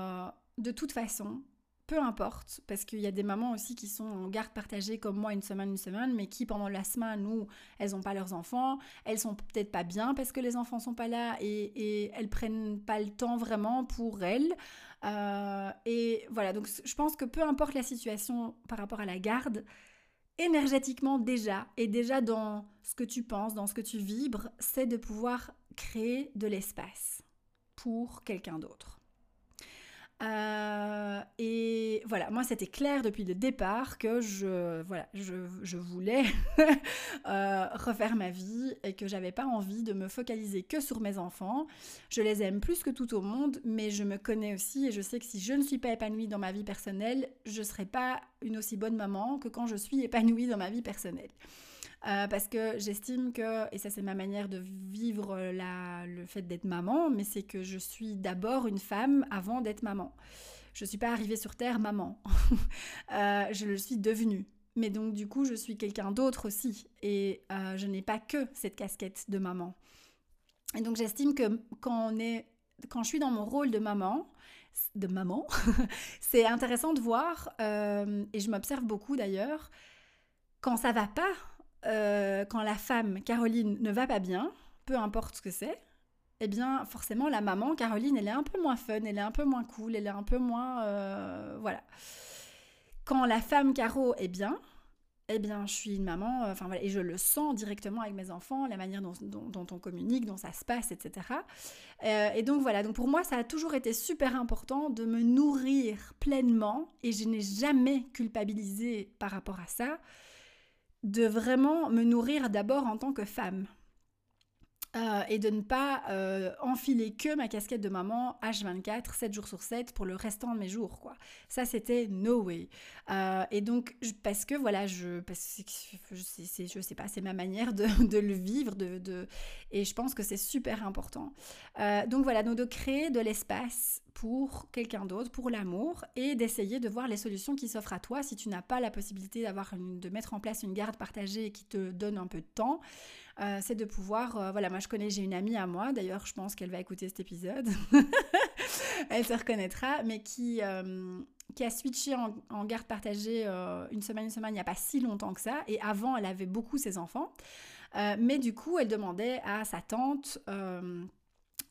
de toute façon, peu importe, parce qu'il y a des mamans aussi qui sont en garde partagée comme moi une semaine, une semaine, mais qui pendant la semaine où elles n'ont pas leurs enfants, elles sont peut-être pas bien parce que les enfants sont pas là et, et elles prennent pas le temps vraiment pour elles. Euh, et voilà, donc je pense que peu importe la situation par rapport à la garde, énergétiquement déjà, et déjà dans ce que tu penses, dans ce que tu vibres, c'est de pouvoir créer de l'espace pour quelqu'un d'autre. Euh, et voilà, moi c'était clair depuis le départ que je, voilà, je, voulais euh, refaire ma vie et que j'avais pas envie de me focaliser que sur mes enfants. Je les aime plus que tout au monde, mais je me connais aussi et je sais que si je ne suis pas épanouie dans ma vie personnelle, je serai pas une aussi bonne maman que quand je suis épanouie dans ma vie personnelle. Euh, parce que j'estime que, et ça c'est ma manière de vivre la, le fait d'être maman, mais c'est que je suis d'abord une femme avant d'être maman. Je ne suis pas arrivée sur Terre maman, euh, je le suis devenue. Mais donc du coup, je suis quelqu'un d'autre aussi, et euh, je n'ai pas que cette casquette de maman. Et donc j'estime que quand on est, quand je suis dans mon rôle de maman, de maman, c'est intéressant de voir, et je m'observe beaucoup d'ailleurs, quand ça va pas, euh, quand la femme, Caroline, ne va pas bien, peu importe ce que c'est, eh bien, forcément, la maman, Caroline, elle est un peu moins fun, elle est un peu moins cool, elle est un peu moins... Euh, voilà. Quand la femme, Caro, est bien, eh bien, je suis une maman, euh, enfin voilà, et je le sens directement avec mes enfants, la manière dont, on communique, dont ça se passe, etc. Et donc voilà, donc pour moi, ça a toujours été super important de me nourrir pleinement, et je n'ai jamais culpabilisé par rapport à ça, de vraiment me nourrir d'abord en tant que femme. Euh, et de ne pas euh, enfiler que ma casquette de maman H24, 7 jours sur 7 pour le restant de mes jours, quoi. Ça, c'était no way. Euh, et donc, parce que, voilà, je, parce que je, sais, pas, c'est ma manière de, de le vivre, de, de, et je pense que c'est super important. donc voilà, donc de créer de l'espace pour quelqu'un d'autre, pour l'amour, et d'essayer de voir les solutions qui s'offrent à toi si tu n'as pas la possibilité d'avoir de mettre en place une garde partagée qui te donne un peu de temps. Euh, c'est de pouvoir, euh, voilà, moi je connais, j'ai une amie à moi, d'ailleurs je pense qu'elle va écouter cet épisode, elle se reconnaîtra, mais qui, euh, qui a switché en, garde partagée une semaine, une semaine, il n'y a pas si longtemps que ça, et avant elle avait beaucoup ses enfants, mais du coup elle demandait à sa tante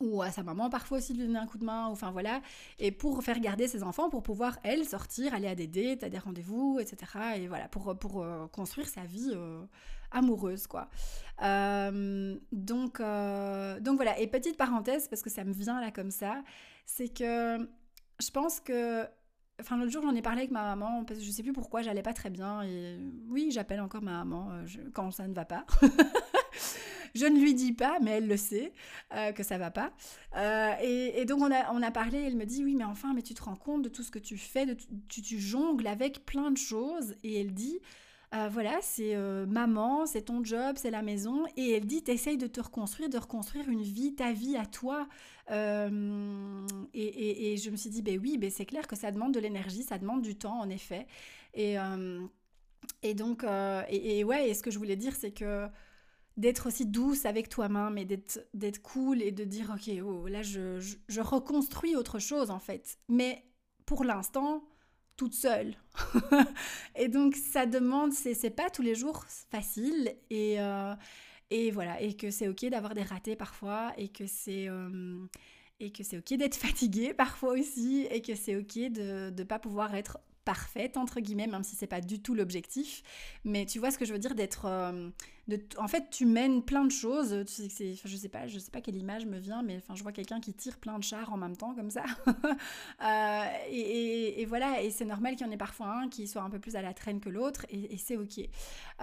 ou à sa maman parfois aussi de lui donner un coup de main, enfin voilà, et pour faire garder ses enfants, pour pouvoir, elle, sortir, aller à des dates, à des rendez-vous, etc. Et voilà, pour, pour construire sa vie amoureuse, quoi. Euh, donc, donc voilà, et petite parenthèse, parce que ça me vient là comme ça, c'est que je pense que Enfin, l'autre jour, j'en ai parlé avec ma maman, parce que je sais plus pourquoi, j'allais pas très bien. Et oui, j'appelle encore ma maman quand ça ne va pas. Je ne lui dis pas, mais elle le sait, euh, que ça va pas. Euh, et, donc on a, on a parlé, elle me dit, oui, mais enfin, mais tu te rends compte de tout ce que tu fais, de, tu, tu jongles avec plein de choses. Et elle dit, euh, voilà, c'est maman, c'est ton job, c'est la maison. Et elle dit, t'essayes de te reconstruire, de reconstruire une vie, ta vie à toi. Et, et, je me suis dit, ben oui, ben c'est clair que ça demande de l'énergie, ça demande du temps, en effet. Et, et donc, et, ouais, et ce que je voulais dire, c'est que d'être aussi douce avec toi-même et d'être cool et de dire ok oh, là je, je, reconstruis autre chose en fait mais pour l'instant toute seule. Et donc ça demande c'est pas tous les jours facile et euh, et voilà et que c'est ok d'avoir des ratés parfois et que c'est euh, et que c'est ok d'être fatigué parfois aussi et que c'est ok de ne pas pouvoir être parfaite entre guillemets même si c'est pas du tout l'objectif. Mais tu vois ce que je veux dire d'être euh, en fait tu mènes plein de choses je sais pas je sais pas quelle image me vient mais enfin je vois quelqu'un qui tire plein de chars en même temps comme ça. Euh, et, voilà et c'est normal qu'il y en ait parfois un qui soit un peu plus à la traîne que l'autre et, c'est ok.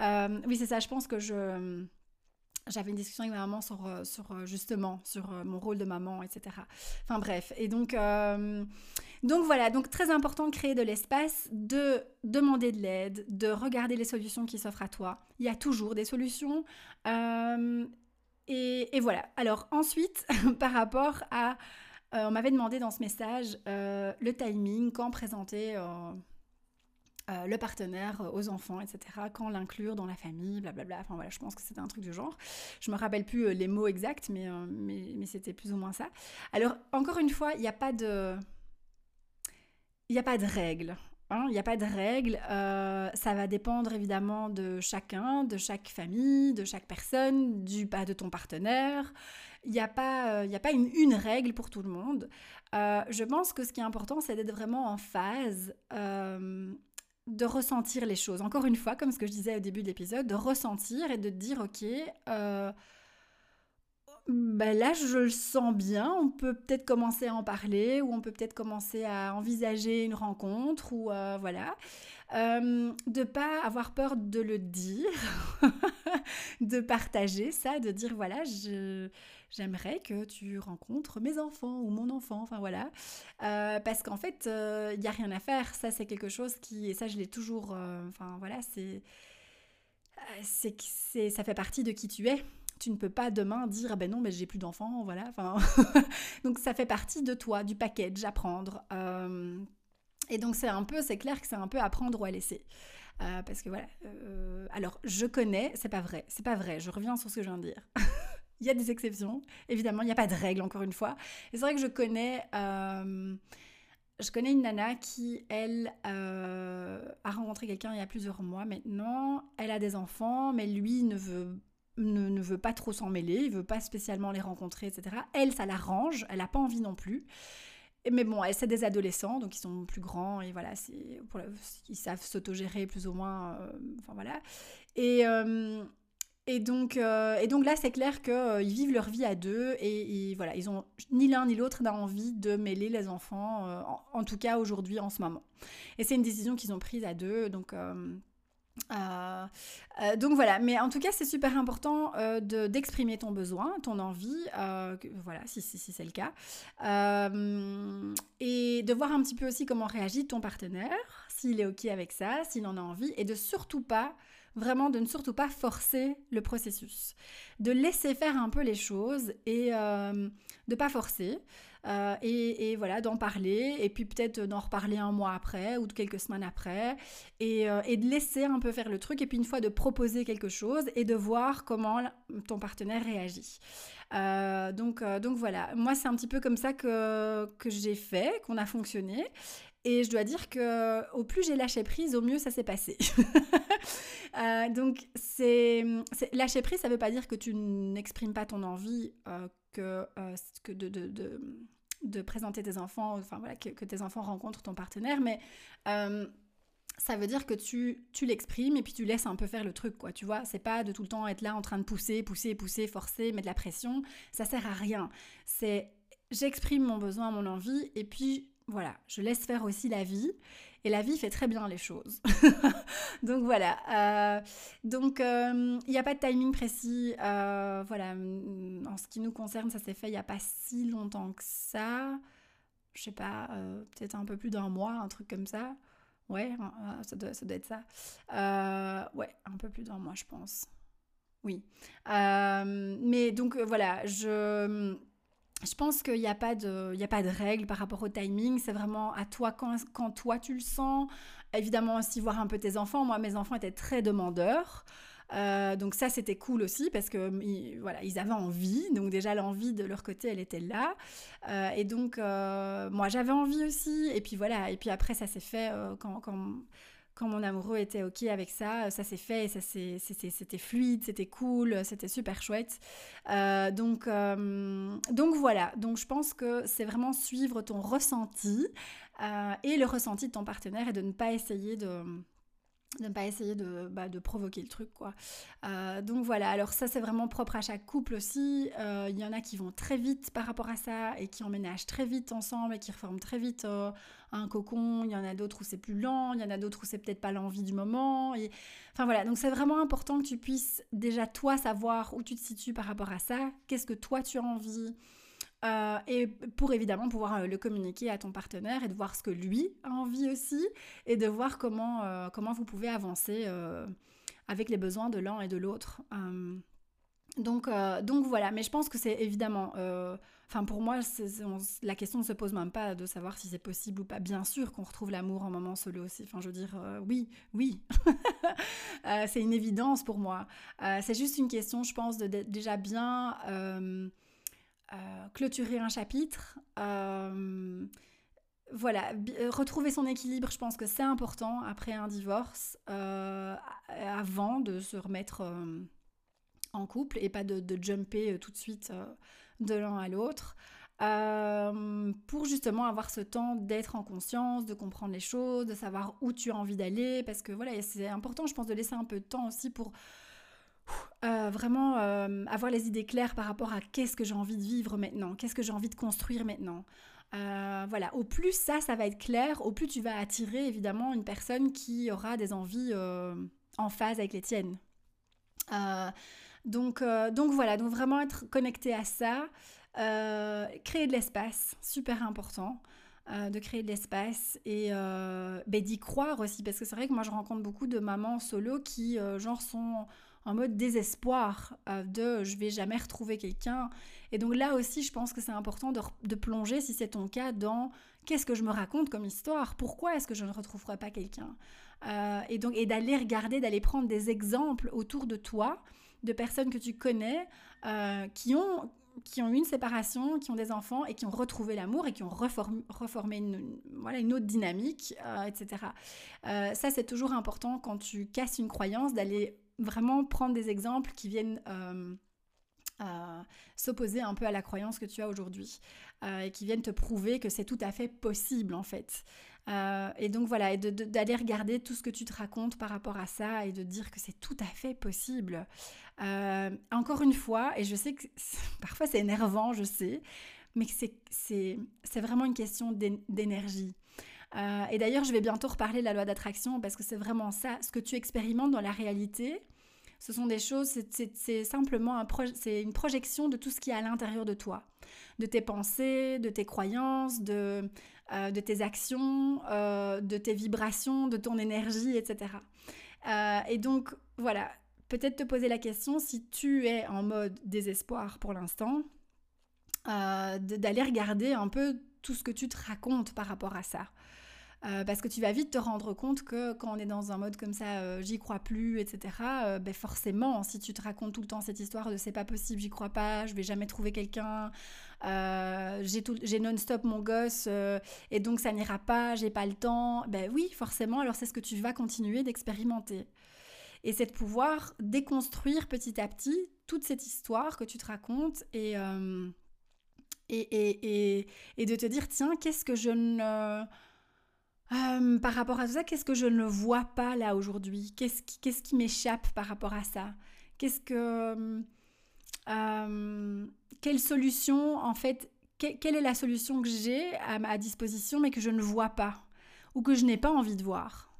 Euh, oui c'est ça je pense que je j'avais une discussion avec ma maman sur, euh, euh, justement sur euh, mon rôle de maman, etc. Enfin bref, et donc, donc voilà, donc très important de créer de l'espace, de demander de l'aide, de regarder les solutions qui s'offrent à toi. Il y a toujours des solutions. Et, voilà. Alors ensuite, par rapport à... on m'avait demandé dans ce message le timing, quand présenter euh, le partenaire euh, aux enfants, etc. Quand l'inclure dans la famille, blablabla. Enfin voilà, je pense que c'était un truc du genre. Je me rappelle plus euh, les mots exacts, mais, mais, c'était plus ou moins ça. Alors, encore une fois, il n'y a pas de... Il a pas de règles. Hein. Il n'y a pas de règles. ça va dépendre évidemment de chacun, de chaque famille, de chaque personne, du pas de ton partenaire. Il n'y a pas, il a pas une, une, règle pour tout le monde. je pense que ce qui est important, c'est d'être vraiment en phase de ressentir les choses. Encore une fois, comme ce que je disais au début de l'épisode, de ressentir et de dire, ok, euh, ben là, je le sens bien, on peut peut-être commencer à en parler, ou on peut peut-être commencer à envisager une rencontre, ou euh, voilà. Euh, de pas avoir peur de le dire, de partager ça, de dire, voilà, je j'aimerais que tu rencontres mes enfants ou mon enfant, enfin voilà. Euh, parce qu'en fait, il euh, n'y a rien à faire. Ça, c'est quelque chose qui, et ça, je l'ai toujours, euh, enfin voilà, c'est, c'est, ça fait partie de qui tu es. Tu ne peux pas demain dire, ah ben non, mais j'ai plus d'enfants, voilà. Enfin, donc ça fait partie de toi, du package à prendre. et donc c'est un peu, c'est clair que c'est un peu apprendre ou à laisser. parce que voilà. alors, je connais, c'est pas vrai, c'est pas vrai. Je reviens sur ce que je viens de dire. Il y a des exceptions, évidemment, il n'y a pas de règle, encore une fois. Et c'est vrai que je connais, euh, je connais une nana qui, elle, euh, a rencontré quelqu'un il y a plusieurs mois maintenant. Elle a des enfants, mais lui ne veut, ne, veut pas trop s'en mêler, il veut pas spécialement les rencontrer, etc. Elle, ça l'arrange, elle n'a pas envie non plus. mais bon, c'est des adolescents, donc ils sont plus grands et voilà, pour, ils savent s'autogérer plus ou moins. enfin voilà. Et, et donc, euh, et donc là, c'est clair qu'ils euh, vivent leur vie à deux et, voilà, ils ont ni l'un ni l'autre n'a envie de mêler les enfants, euh, en, tout cas aujourd'hui, en ce moment. Et c'est une décision qu'ils ont prise à deux, donc. donc voilà, mais en tout cas c'est super important d'exprimer ton besoin, ton envie, voilà si, si c'est le cas, et de voir un petit peu aussi comment réagit ton partenaire, s'il est ok avec ça, s'il en a envie, et de surtout pas vraiment de ne surtout pas forcer le processus, de laisser faire un peu les choses et euh, de pas forcer. Euh, et, voilà, d'en parler, et puis peut-être d'en reparler un mois après ou quelques semaines après, et, euh, et, de laisser un peu faire le truc, et puis une fois de proposer quelque chose et de voir comment ton partenaire réagit. donc, donc voilà, moi c'est un petit peu comme ça que, que j'ai fait, qu'on a fonctionné. Et je dois dire que au plus j'ai lâché prise, au mieux ça s'est passé. Euh, donc c'est lâcher prise, ça ne veut pas dire que tu n'exprimes pas ton envie euh, que, euh, de, présenter tes enfants, enfin voilà, que, tes enfants rencontrent ton partenaire, mais ça veut dire que tu, tu l'exprimes et puis tu laisses un peu faire le truc, quoi, tu vois. C'est pas de tout le temps être là en train de pousser, pousser, pousser, forcer, mettre de la pression. Ça sert à rien. C'est j'exprime mon besoin, mon envie et puis voilà, je laisse faire aussi la vie. Et la vie fait très bien les choses. donc voilà. Euh, donc euh, il n'y a pas de timing précis. Euh, voilà. En ce qui nous concerne, ça s'est fait il n'y a pas si longtemps que ça. Je sais pas, peut-être un peu plus d'un mois, un truc comme ça. Ouais, ça doit, ça doit être ça. ouais, un peu plus d'un mois, je pense. Oui. mais donc voilà, je je pense qu'il n'y a, pas de, il a pas de règle par rapport au timing. C'est vraiment à toi quand, quand, toi tu le sens. Évidemment aussi voir un peu tes enfants. Moi, mes enfants étaient très demandeurs. Euh, donc ça, c'était cool aussi parce que voilà, ils avaient envie. Donc déjà, l'envie de leur côté, elle était là. Euh, et donc, euh, moi, j'avais envie aussi. Et puis voilà. Et puis après, ça s'est fait quand, quand quand mon amoureux était ok avec ça, ça s'est fait, ça c'était fluide, c'était cool, c'était super chouette. Euh, donc, euh, donc voilà, donc je pense que c'est vraiment suivre ton ressenti euh, et le ressenti de ton partenaire et de ne pas essayer de de ne pas essayer de, bah, de, provoquer le truc quoi. Euh, donc voilà, alors ça c'est vraiment propre à chaque couple aussi. Euh, il y en a qui vont très vite par rapport à ça et qui emménagent très vite ensemble et qui reforment très vite euh, un cocon. Il y en a d'autres où c'est plus lent, il y en a d'autres où c'est peut-être pas l'envie du moment. Et... Enfin voilà, donc c'est vraiment important que tu puisses déjà toi savoir où tu te situes par rapport à ça, qu'est-ce que toi tu as envie? Euh, et pour évidemment pouvoir euh, le communiquer à ton partenaire et de voir ce que lui a envie aussi et de voir comment, euh, comment vous pouvez avancer avec les besoins de l'un et de l'autre. donc, donc voilà, mais je pense que c'est évidemment, enfin pour moi, la question ne se pose même pas de savoir si c'est possible ou pas. Bien sûr qu'on retrouve l'amour en moment solo aussi, enfin je veux dire, oui, oui, c'est une évidence pour moi. c'est juste une question, je pense, de déjà bien euh, clôturer un chapitre. Euh, voilà, euh, retrouver son équilibre, je pense que c'est important après un divorce, avant de se remettre en couple et pas de, de jumper tout de suite de l'un à l'autre. pour justement avoir ce temps d'être en conscience, de comprendre les choses, de savoir où tu as envie d'aller, parce que voilà, c'est important, je pense, de laisser un peu de temps aussi pour euh, vraiment euh, avoir les idées claires par rapport à qu'est-ce que j'ai envie de vivre maintenant, qu'est-ce que j'ai envie de construire maintenant. Euh, voilà, au plus ça, ça va être clair, au plus tu vas attirer évidemment une personne qui aura des envies en phase avec les tiennes. donc, donc voilà, donc vraiment être connecté à ça, créer de l'espace, super important. de créer de l'espace et ben, d'y croire aussi parce que c'est vrai que moi je rencontre beaucoup de mamans solo qui genre sont en mode désespoir euh, de je vais jamais retrouver quelqu'un. Et donc là aussi, je pense que c'est important de, plonger, si c'est ton cas, dans qu'est-ce que je me raconte comme histoire, pourquoi est-ce que je ne retrouverai pas quelqu'un? Euh, et donc et d'aller regarder, d'aller prendre des exemples autour de toi, de personnes que tu connais, euh, qui ont qui ont eu une séparation, qui ont des enfants et qui ont retrouvé l'amour et qui ont reformé, une, voilà, une autre dynamique, etc. ça, c'est toujours important quand tu casses une croyance d'aller vraiment prendre des exemples qui viennent euh, s'opposer un peu à la croyance que tu as aujourd'hui et qui viennent te prouver que c'est tout à fait possible en fait. Euh, et donc voilà, d'aller regarder tout ce que tu te racontes par rapport à ça et de dire que c'est tout à fait possible. Euh, encore une fois, et je sais que parfois c'est énervant, je sais, mais c'est vraiment une question d'énergie. Euh, et d'ailleurs, je vais bientôt reparler de la loi d'attraction parce que c'est vraiment ça, ce que tu expérimentes dans la réalité. Ce sont des choses, c'est simplement un une projection de tout ce qui est à l'intérieur de toi, de tes pensées, de tes croyances, de, euh, tes actions, euh, de tes vibrations, de ton énergie, etc. Et donc, voilà, peut-être te poser la question si tu es en mode désespoir pour l'instant, d'aller regarder un peu tout ce que tu te racontes par rapport à ça. Euh, parce que tu vas vite te rendre compte que quand on est dans un mode comme ça, euh, j'y crois plus, etc., euh, ben forcément, si tu te racontes tout le temps cette histoire de c'est pas possible, j'y crois pas, je vais jamais trouver quelqu'un, j'ai non-stop mon gosse, et donc ça n'ira pas, j'ai pas le temps, ben oui, forcément, alors c'est ce que tu vas continuer d'expérimenter. Et c'est de pouvoir déconstruire petit à petit toute cette histoire que tu te racontes et, et, et, et, de te dire, tiens, qu'est-ce que je ne euh, par rapport à tout ça, qu'est-ce que je ne vois pas là aujourd'hui? Qu'est-ce qui, m'échappe par rapport à ça? Qu'est-ce que... Euh, quelle solution, en fait, quelle est la solution que j'ai à ma disposition mais que je ne vois pas ou que je n'ai pas envie de voir?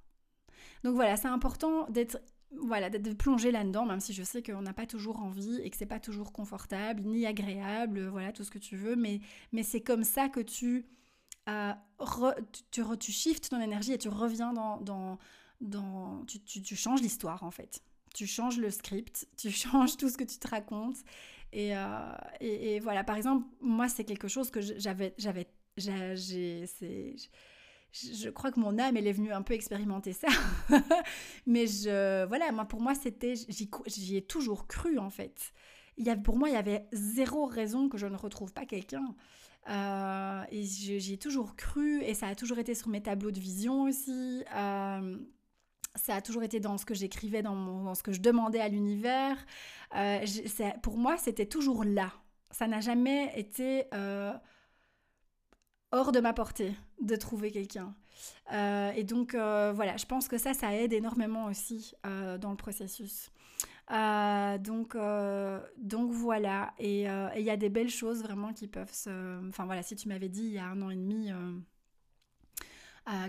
Donc voilà, c'est important d'être voilà, de plonger là-dedans, même si je sais qu'on n'a pas toujours envie et que c'est pas toujours confortable ni agréable, voilà, tout ce que tu veux, mais, mais c'est comme ça que tu tu, tu, shifts ton énergie et tu reviens dans... dans, tu, tu, changes l'histoire en fait. Tu changes le script, tu changes tout ce que tu te racontes. Et, euh, et, voilà, par exemple, moi, c'est quelque chose que j'avais... j'avais je crois que mon âme, elle est venue un peu expérimenter ça. Mais je, voilà, moi, pour moi, c'était, j'y ai toujours cru, en fait. Il y a, pour moi, il y avait zéro raison que je ne retrouve pas quelqu'un. Euh, et j'y toujours cru et ça a toujours été sur mes tableaux de vision aussi. Euh, ça a toujours été dans ce que j'écrivais, dans, dans, ce que je demandais à l'univers. Euh, pour moi, c'était toujours là. Ça n'a jamais été hors de ma portée de trouver quelqu'un. et donc, voilà, je pense que ça, ça aide énormément aussi dans le processus. Euh, donc, euh, donc voilà, euh, et il y a des belles choses vraiment qui peuvent se... Enfin voilà, si tu m'avais dit il y a un an et demi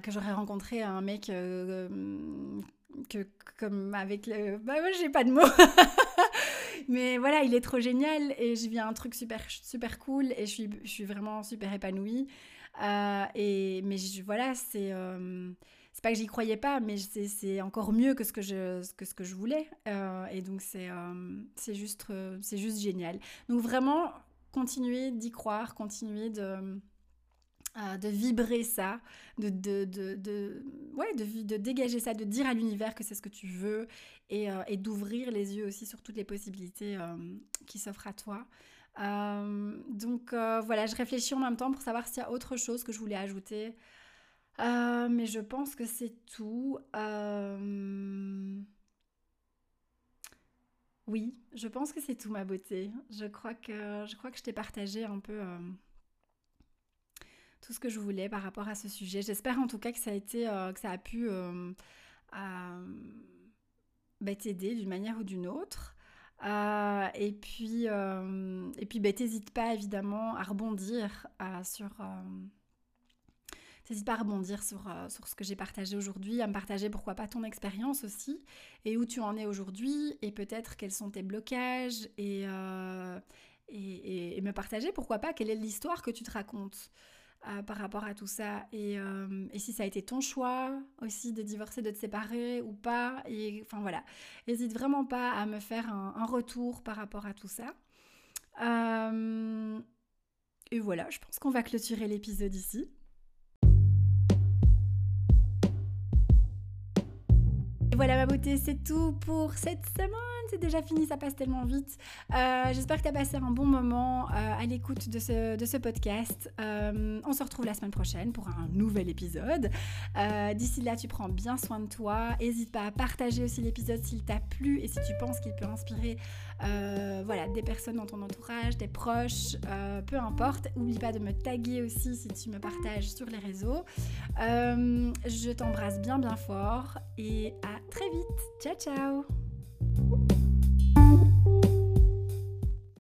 que j'aurais rencontré un mec que comme avec le... Bah moi j'ai pas de mots Mais voilà, il est trop génial et je vis un truc super, super cool et je suis, je suis vraiment super épanouie. et, mais voilà, c'est c'est pas que j'y croyais pas, mais c'est encore mieux que ce que je, que ce que je voulais. Euh, et donc, c'est euh, juste, euh, c'est juste génial. Donc, vraiment, continuer d'y croire, continuer de, de vibrer ça, de, de, de, de, de, dégager ça, de dire à l'univers que c'est ce que tu veux et, et d'ouvrir les yeux aussi sur toutes les possibilités qui s'offrent à toi. donc, voilà, je réfléchis en même temps pour savoir s'il y a autre chose que je voulais ajouter. Euh, mais je pense que c'est tout. Euh, oui, je pense que c'est tout ma beauté. Je crois que je crois que je t'ai partagé un peu euh, tout ce que je voulais par rapport à ce sujet. J'espère en tout cas que ça a été que ça a pu bah, t'aider d'une manière ou d'une autre. et puis, et puis bah, pas évidemment à rebondir sur, N'hésite pas à rebondir sur, euh, sur ce que j'ai partagé aujourd'hui, à me partager pourquoi pas ton expérience aussi, et où tu en es aujourd'hui, et peut-être quels sont tes blocages, et, euh, et, me partager pourquoi pas quelle est l'histoire que tu te racontes. Euh, par rapport à tout ça et, et, si ça a été ton choix aussi de divorcer, de te séparer ou pas et enfin voilà, n'hésite vraiment pas à me faire un, retour par rapport à tout ça. et voilà, je pense qu'on va clôturer l'épisode ici. Voilà ma beauté, c'est tout pour cette semaine. C'est déjà fini, ça passe tellement vite. Euh, j'espère que tu as passé un bon moment euh, à l'écoute de ce, podcast. Euh, on se retrouve la semaine prochaine pour un nouvel épisode. D'ici là, tu prends bien soin de toi. N'hésite pas à partager aussi l'épisode s'il t'a plu et si tu penses qu'il peut inspirer voilà, des personnes dans ton entourage, des proches, peu importe. N'oublie pas de me taguer aussi si tu me partages sur les réseaux. je t'embrasse bien bien fort et à très vite. Ciao ciao